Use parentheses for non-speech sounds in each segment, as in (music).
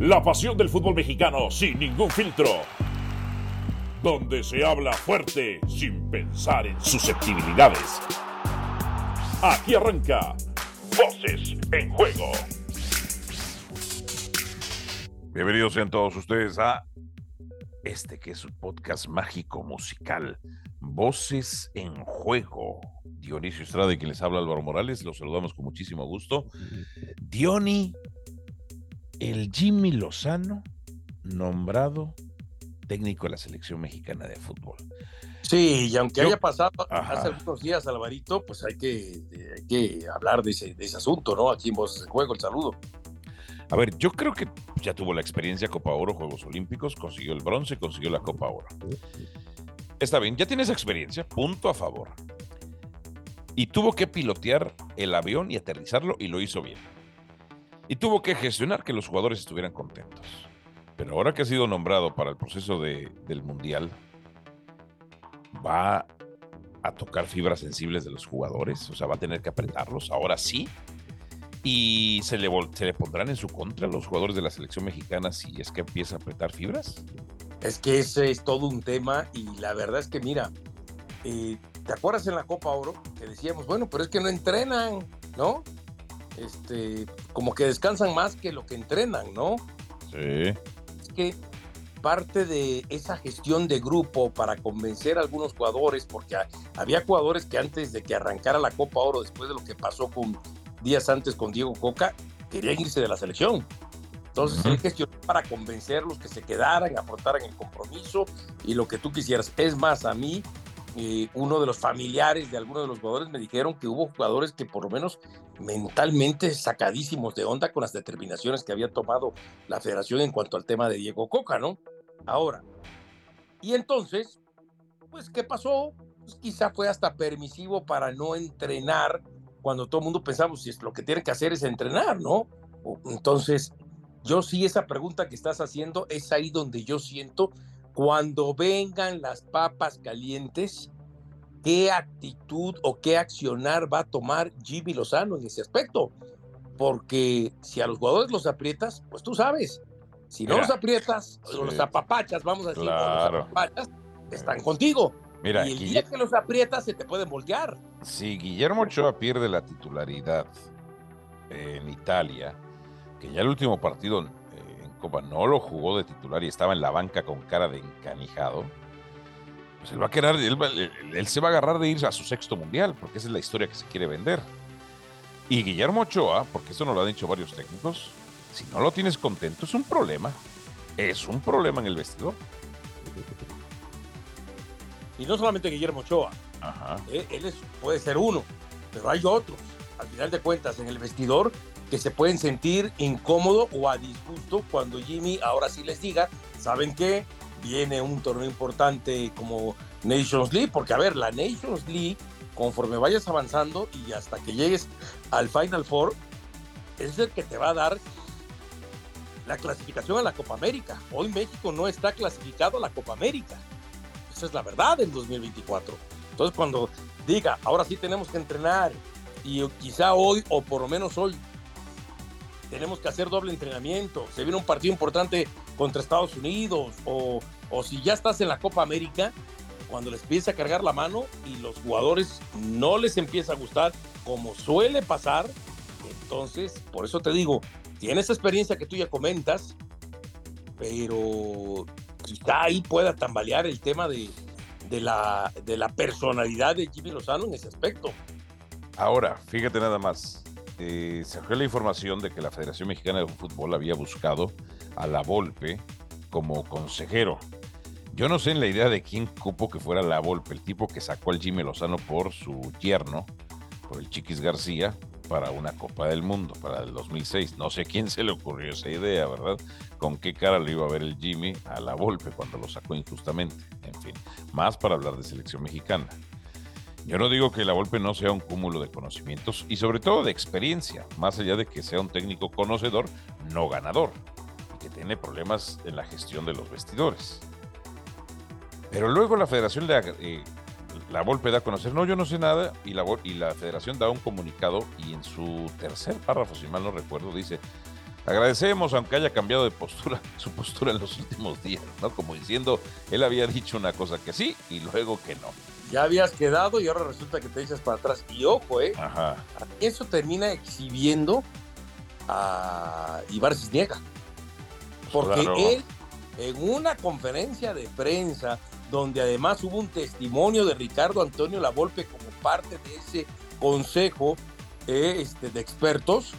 La pasión del fútbol mexicano sin ningún filtro. Donde se habla fuerte sin pensar en susceptibilidades. Aquí arranca Voces en Juego. Bienvenidos sean todos ustedes a este que es un podcast mágico musical. Voces en Juego. Dionisio Estrada y quien les habla Álvaro Morales, los saludamos con muchísimo gusto. Diony, el Jimmy Lozano, nombrado técnico de la selección mexicana de fútbol. Sí, y aunque Yo- haya pasado Ajá. hace algunos días, Alvarito, pues hay que, hay que hablar de ese, de ese asunto, ¿no? Aquí en Voces en Juego, el saludo. A ver, yo creo que ya tuvo la experiencia Copa Oro, Juegos Olímpicos, consiguió el bronce, consiguió la Copa Oro. Está bien, ya tiene esa experiencia, punto a favor. Y tuvo que pilotear el avión y aterrizarlo y lo hizo bien. Y tuvo que gestionar que los jugadores estuvieran contentos. Pero ahora que ha sido nombrado para el proceso de- del Mundial, va a tocar fibras sensibles de los jugadores, o sea, va a tener que apretarlos, ahora sí. Y se le, se le pondrán en su contra los jugadores de la selección mexicana si es que empieza a apretar fibras. Es que ese es todo un tema y la verdad es que, mira, eh, ¿te acuerdas en la Copa Oro que decíamos, bueno, pero es que no entrenan, ¿no? Este, como que descansan más que lo que entrenan, ¿no? Sí. es que parte de esa gestión de grupo para convencer a algunos jugadores, porque ha- había jugadores que antes de que arrancara la Copa Oro, después de lo que pasó con días antes con Diego Coca, querían irse de la selección. Entonces él gestionó para convencerlos que se quedaran, afrontaran el compromiso y lo que tú quisieras. Es más, a mí, eh, uno de los familiares de algunos de los jugadores me dijeron que hubo jugadores que por lo menos mentalmente sacadísimos de onda con las determinaciones que había tomado la federación en cuanto al tema de Diego Coca, ¿no? Ahora, y entonces, pues, ¿qué pasó? Pues quizá fue hasta permisivo para no entrenar cuando todo el mundo pensamos si es lo que tiene que hacer es entrenar, ¿no? Entonces, yo sí esa pregunta que estás haciendo es ahí donde yo siento cuando vengan las papas calientes, qué actitud o qué accionar va a tomar Jimmy Lozano en ese aspecto. Porque si a los jugadores los aprietas, pues tú sabes, si no Mira, los aprietas, o sí. los apapachas, vamos a decir, o Claro. los apapachas, están contigo. Mira, y el Guille- día que los aprietas se te pueden voltear. si Guillermo Ochoa pierde la titularidad en Italia, que ya el último partido eh, Copa no lo jugó de titular y estaba en la banca con cara de encanijado, pues él va a querer, él, va- él- él se va a agarrar de ir a su sexto mundial, porque esa es la historia que se quiere vender. Y Guillermo Ochoa, porque eso nos lo han dicho varios técnicos, si no lo tienes contento es un problema. Es un problema en el vestidor. Y no solamente Guillermo Ochoa, Ajá. eh, él es- puede ser uno, pero hay otros, al final de cuentas, en el vestidor que se pueden sentir incómodo o a disgusto cuando Jimmy ahora sí les diga, ¿saben qué? Viene un torneo importante como Nations League, porque a ver, la Nations League, conforme vayas avanzando y hasta que llegues al Final Four, es el que te va a dar la clasificación a la Copa América. Hoy México no está clasificado a la Copa América. Esa es la verdad del 2024. Entonces, cuando diga, ahora sí tenemos que entrenar y quizá hoy, o por lo menos hoy, tenemos que hacer doble entrenamiento, se viene un partido importante contra Estados Unidos, o, o si ya estás en la Copa América, cuando les empieza a cargar la mano y los jugadores no les empieza a gustar, como suele pasar, entonces, por eso te digo, tienes experiencia que tú ya comentas, pero quizá ahí pueda tambalear el tema de, de la, de la personalidad de Jimmy Lozano en ese aspecto. Ahora, fíjate nada más. Eh, surgió la información de que la Federación Mexicana de Fútbol había buscado a la Volpe como consejero. Yo no sé en la idea de quién cupo que fuera la Volpe, el tipo que sacó al Jimmy Lozano por su yerno, por el Chiquis García, para una Copa del Mundo, para el 2006. No sé quién se le ocurrió esa idea, ¿verdad? Con qué cara le iba a ver el Jimmy a la Volpe cuando lo sacó injustamente. En fin, más para hablar de selección mexicana. Yo no digo que la Volpe no sea un cúmulo de conocimientos y sobre todo de experiencia, más allá de que sea un técnico conocedor, no ganador, y que tiene problemas en la gestión de los vestidores. Pero luego la federación, le, eh, la Volpe da a conocer, no, yo no sé nada, y la, y la federación da un comunicado y en su tercer párrafo, si mal no recuerdo, dice, Agradecemos, aunque haya cambiado de postura, (laughs) su postura en los últimos días, ¿no? Como diciendo, él había dicho una cosa que sí y luego que no. Ya habías quedado y ahora resulta que te dices para atrás. Y ojo, ¿eh? Ajá. Eso termina exhibiendo a Ibar Cisniega. Porque Claro. él, en una conferencia de prensa, donde además hubo un testimonio de Ricardo Antonio Lavolpe como parte de ese consejo eh, este, de expertos,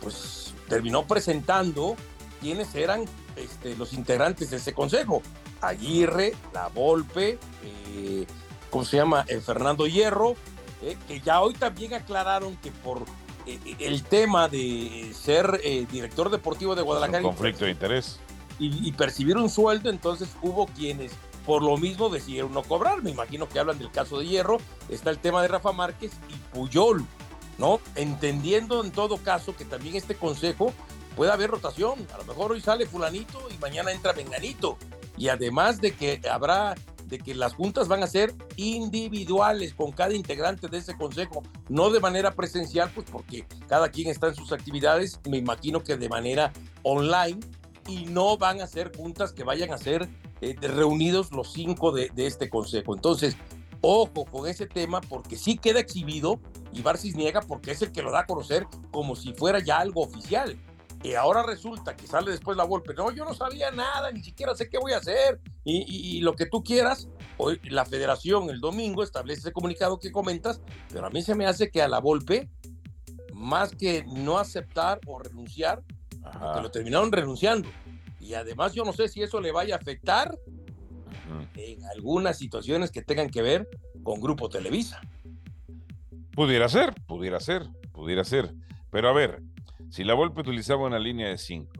pues terminó presentando quiénes eran este, los integrantes de ese consejo. Aguirre, Lavolpe, eh, ¿cómo se llama? Eh, Fernando Hierro, eh, que ya hoy también aclararon que por el tema de ser director deportivo de Un Guadalajara y conflicto de interés. y, y percibir un sueldo, entonces hubo quienes por lo mismo decidieron no cobrar. Me imagino que hablan del caso de Hierro, está el tema de Rafa Márquez y Puyol, Entendiendo en todo caso que también este consejo puede haber rotación. A lo mejor hoy sale fulanito y mañana entra venganito. Y además de que habrá, de que las juntas van a ser individuales con cada integrante de ese consejo, no de manera presencial, pues porque cada quien está en sus actividades, me imagino que de manera online y no van a ser juntas que vayan a ser eh, reunidos los cinco de este consejo. Entonces, ojo con ese tema porque sí queda exhibido y Barcis niega porque es el que lo da a conocer como si fuera ya algo oficial. Y ahora resulta que sale después la golpe. No, yo no sabía nada, ni siquiera sé qué voy a hacer. Y, y- y lo que tú quieras, hoy la federación el domingo establece ese comunicado que comentas, pero a mí se me hace que a la golpe, más que no aceptar o renunciar, que lo terminaron renunciando. Y además yo no sé si eso le vaya a afectar. En algunas situaciones que tengan que ver con Grupo Televisa. Pudiera ser, pudiera ser, pudiera ser. Pero a ver, si la Volpe utilizaba una línea de 5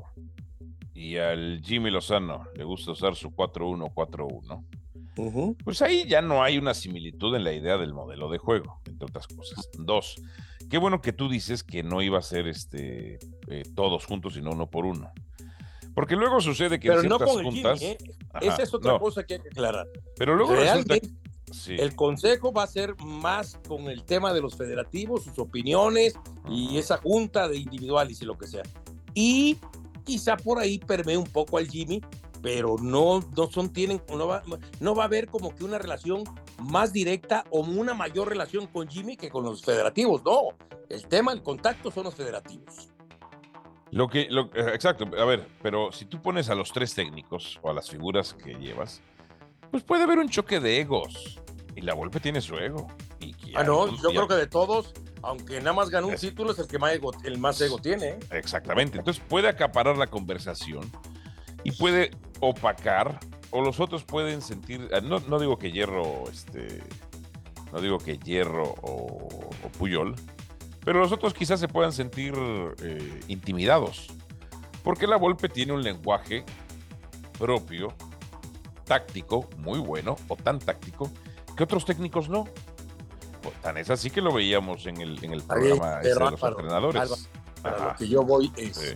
y al Jimmy Lozano le gusta usar su 4-1-4-1, pues ahí ya no hay una similitud en la idea del modelo de juego, entre otras cosas. Dos, qué bueno que tú dices que no iba a ser este eh, todos juntos, sino uno por uno. Porque luego sucede que Pero en no ciertas con el Jimmy, juntas. ¿eh? Ajá, Esa es otra no, cosa que hay que aclarar. Pero luego resulta Realmente sí, el consejo va a ser más con el tema de los federativos, sus opiniones y esa junta de individuales y lo que sea. Y quizá por ahí permee un poco al Jimmy, pero no, no son, tienen, no va, no va a haber como que una relación más directa o una mayor relación con Jimmy que con los federativos. No, el tema, el contacto son los federativos. Lo que, lo, eh, exacto, a ver, pero si tú pones a los tres técnicos o a las figuras que llevas, pues puede haber un choque de egos. Y la Volpe tiene su ego. Y, Ah, no, algún- yo creo que de todos, aunque nada más ganó un Es- título, es el que más ego, el más ego tiene. ¿eh? Exactamente. Entonces puede acaparar la conversación y puede opacar, o los otros pueden sentir. ah, No, no digo que Hierro, este. No digo que Hierro o, o Puyol, pero los otros quizás se puedan sentir eh, intimidados. Porque la Volpe tiene un lenguaje propio, táctico, muy bueno, o tan táctico, que otros técnicos no. Pues, tan es así que lo veíamos en el, en el programa pero de los entrenadores. Álvaro, Para Ajá, lo que yo voy es, sí.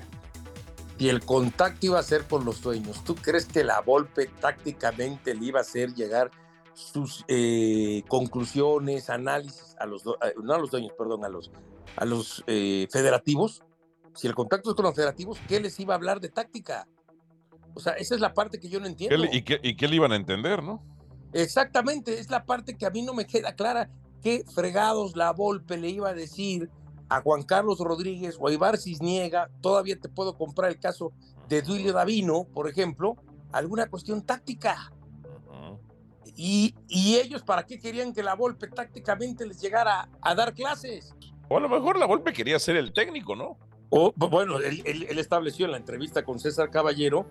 si el contacto iba a ser con los dueños, ¿tú crees que la Volpe tácticamente le iba a hacer llegar sus eh, conclusiones, análisis a los, do- a- no a los dueños, perdón, a los, a los eh, federativos? Si el contacto es con los federativos, ¿qué les iba a hablar de táctica? O sea, esa es la parte que yo no ¿Qué entiendo. le- y, qué, ¿Y qué le iban a entender, no? Exactamente, es la parte que a mí no me queda clara. ¿Qué fregados la Volpe le iba a decir a Juan Carlos Rodríguez o a Ibar Cisniega? Todavía te puedo comprar el caso de Duilio Davino, por ejemplo, alguna cuestión táctica. Y, y ellos, ¿para qué querían que la Volpe tácticamente les llegara a dar clases? O a lo mejor la Volpe quería ser el técnico, ¿no? O, bu- bueno, él- él estableció en la entrevista con César Caballero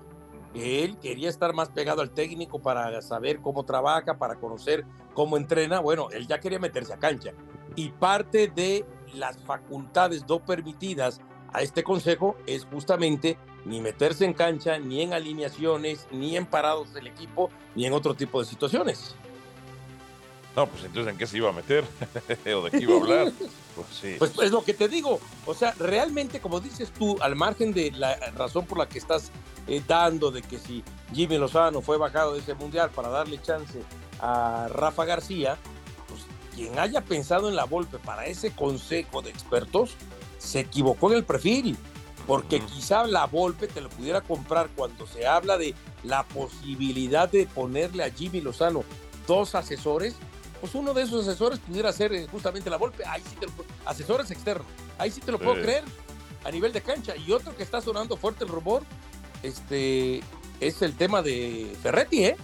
que él quería estar más pegado al técnico para saber cómo trabaja, para conocer cómo entrena. Bueno, él ya quería meterse a cancha. Y parte de las facultades no permitidas a este consejo es justamente ni meterse en cancha, ni en alineaciones, ni en parados del equipo, ni en otro tipo de situaciones. No, pues entonces ¿en qué se iba a meter? (laughs) ¿O de qué iba a hablar? Pues sí. Pues es lo que te digo. O sea, realmente, como dices tú, al margen de la razón por la que estás eh, dando de que si Jimmy Lozano fue bajado de ese mundial para darle chance a Rafa García, pues quien haya pensado en la Volpe para ese consejo de expertos se equivocó en el perfil. porque quizá la Volpe te lo pudiera comprar cuando se habla de la posibilidad de ponerle a Jimmy Lozano dos asesores, pues uno de esos asesores pudiera ser eh, justamente la Volpe, ahí sí te lo, asesores externos, ahí sí te lo puedo creer a nivel de cancha. Y otro que está sonando fuerte el rumor, este, es el tema de Ferretti, ¿eh?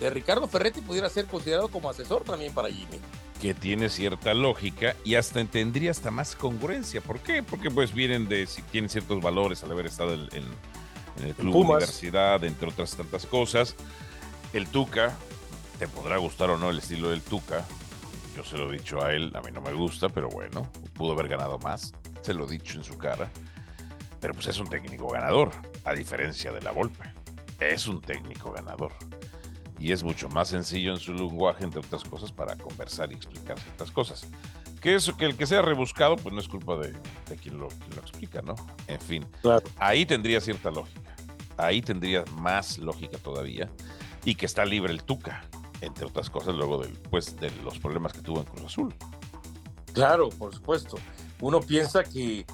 De Ricardo Ferretti pudiera ser considerado como asesor también para Jimmy que tiene cierta lógica y hasta tendría hasta más congruencia. ¿Por qué? Porque pues vienen de, si tienen ciertos valores al haber estado en, el club universidad, entre otras tantas cosas. El Tuca, te podrá gustar o no el estilo del Tuca. Yo se lo he dicho a él, a mí no me gusta, pero bueno, pudo haber ganado más. Se lo he dicho en su cara. Pero pues es un técnico ganador, a diferencia de la Volpe. Es un técnico ganador y es mucho más sencillo en su lenguaje, entre otras cosas, para conversar y explicar ciertas cosas. Que eso, que el que sea rebuscado, pues no es culpa de, quien, lo, lo, explica, ¿no? En fin, ahí tendría cierta lógica. Ahí tendría más lógica todavía. Y que está libre el Tuca, entre otras cosas, luego del, pues, de los problemas que tuvo en Cruz Azul. Claro, por supuesto. Uno piensa que,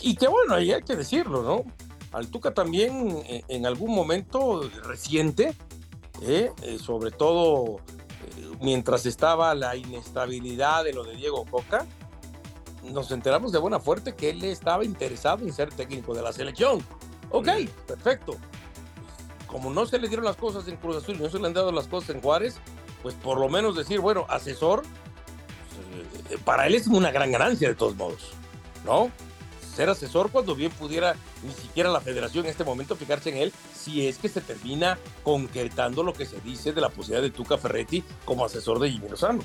y que bueno, ahí hay que decirlo, ¿no? Al Tuca también eh, en algún momento reciente ¿eh? Eh, sobre todo eh, mientras estaba la inestabilidad de lo de Diego Coca, nos enteramos de buena fuerte que él estaba interesado en ser técnico de la selección. Ok, perfecto. Como no se le dieron las cosas en Cruz Azul y no se le han dado las cosas en Juárez, pues por lo menos decir, bueno, asesor, para él es una gran ganancia de todos modos, ¿no? ser asesor cuando bien pudiera ni siquiera la federación en este momento fijarse en él si es que se termina concretando lo que se dice de la posibilidad de Tuca Ferretti como asesor de Jimmy Lozano.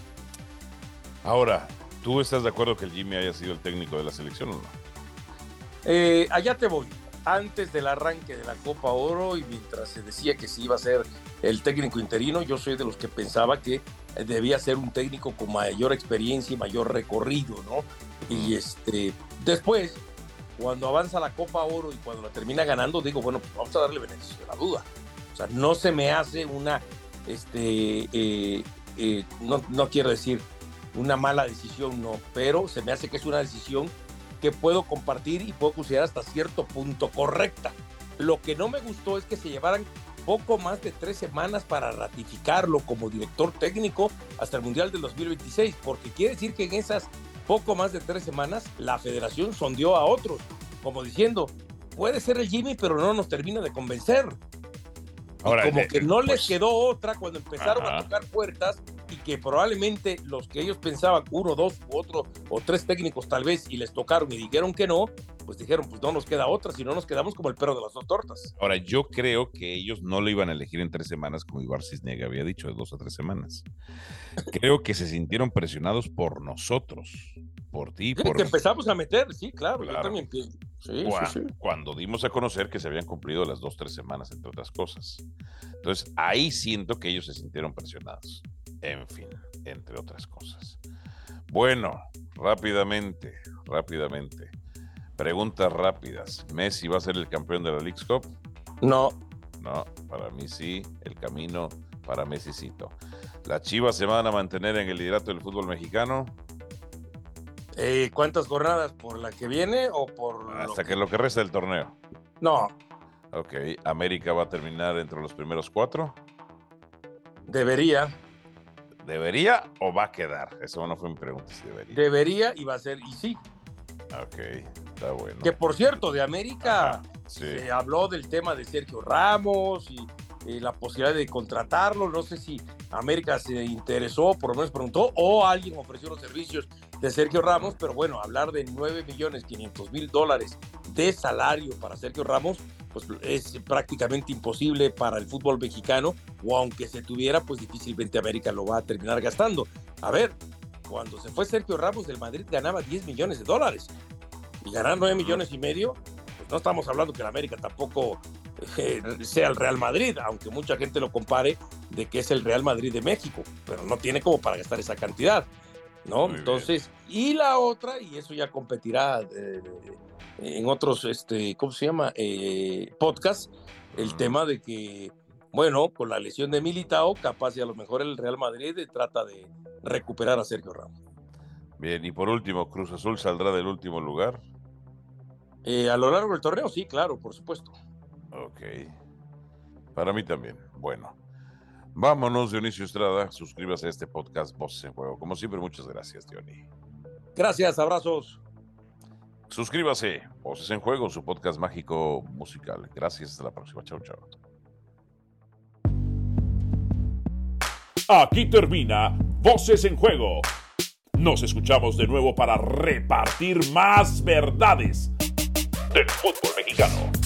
Ahora, ¿tú estás de acuerdo que el Jimmy haya sido el técnico de la selección o no? Eh, allá te voy. Antes del arranque de la Copa Oro y mientras se decía que sí iba a ser el técnico interino, yo soy de los que pensaba que debía ser un técnico con mayor experiencia y mayor recorrido, ¿no? Y este, después cuando avanza la Copa Oro y cuando la termina ganando, digo, bueno, pues vamos a darle beneficio de la duda. O sea, no se me hace una, este, eh, eh, no, no quiero decir una mala decisión, no, pero se me hace que es una decisión que puedo compartir y puedo considerar hasta cierto punto correcta. Lo que no me gustó es que se llevaran poco más de tres semanas para ratificarlo como director técnico hasta el Mundial del 2026, porque quiere decir que en esas poco más de tres semanas, la federación sondeó a otros, como diciendo, puede ser el Jimmy, pero no nos termina de convencer. Ahora, como que no les pues, quedó otra cuando empezaron a tocar puertas y que probablemente los que ellos pensaban, uno, dos u otro o tres técnicos tal vez, y les tocaron y dijeron que no, pues dijeron, pues no nos queda otra, si no nos quedamos como el perro de las dos tortas. Ahora, yo creo que ellos no lo iban a elegir en tres semanas, como Ibar Cisnega había dicho, de dos a tres semanas. creo que se sintieron presionados por nosotros, por ti. por... que empezamos a meter, sí, claro, yo también pienso. Sí, cuando, dimos a conocer que se habían cumplido las dos, tres semanas, entre otras cosas. Entonces, ahí siento que ellos se sintieron presionados. En fin, entre otras cosas. Bueno, rápidamente, rápidamente. Preguntas rápidas. ¿Messi va a ser el campeón de la League Cup? No. No, para mí sí, el camino para Messi ¿Las Chivas se van a mantener en el liderato del fútbol mexicano? Eh, ¿Cuántas jornadas? ¿Por la que viene o por.? Hasta que... lo que resta del torneo. No. Ok. ¿América va a terminar entre los primeros cuatro? Debería. ¿Debería o va a quedar? Eso no fue mi pregunta. debería. Debería y va a ser, y sí. Ok, está bueno. Que por cierto, de América se habló del tema de Sergio Ramos y la posibilidad de contratarlo. No sé si América se interesó, por lo menos preguntó, o alguien ofreció los servicios de Sergio Ramos, pero bueno, hablar de 9 millones 500 mil dólares de salario para Sergio Ramos, pues es prácticamente imposible para el fútbol mexicano, o aunque se tuviera, pues difícilmente América lo va a terminar gastando. A ver, cuando se fue Sergio Ramos del Madrid ganaba 10 millones de dólares y ganar 9 millones y medio, pues no estamos hablando que el América tampoco eh, sea el Real Madrid, aunque mucha gente lo compare de que es el Real Madrid de México, pero no tiene como para gastar esa cantidad, ¿no? Entonces, y la otra, y eso ya competirá eh, en otros, este, ¿cómo se llama? Eh, podcasts, el tema de que, bueno, con la lesión de Militao, capaz y a lo mejor el Real Madrid trata de recuperar a Sergio Ramos. Bien, y por último, Cruz Azul saldrá del último lugar. Eh, a lo largo del torneo, sí, claro, por supuesto. Ok. Para mí también. Bueno. Vámonos, Dionisio Estrada. Suscríbase a este podcast Voces en Juego. Como siempre, muchas gracias, Dionisio. Gracias, abrazos. Suscríbase. Voces en Juego, su podcast mágico musical. Gracias, hasta la próxima. Chao, chao. Aquí termina Voces en Juego. Nos escuchamos de nuevo para repartir más verdades del fútbol mexicano.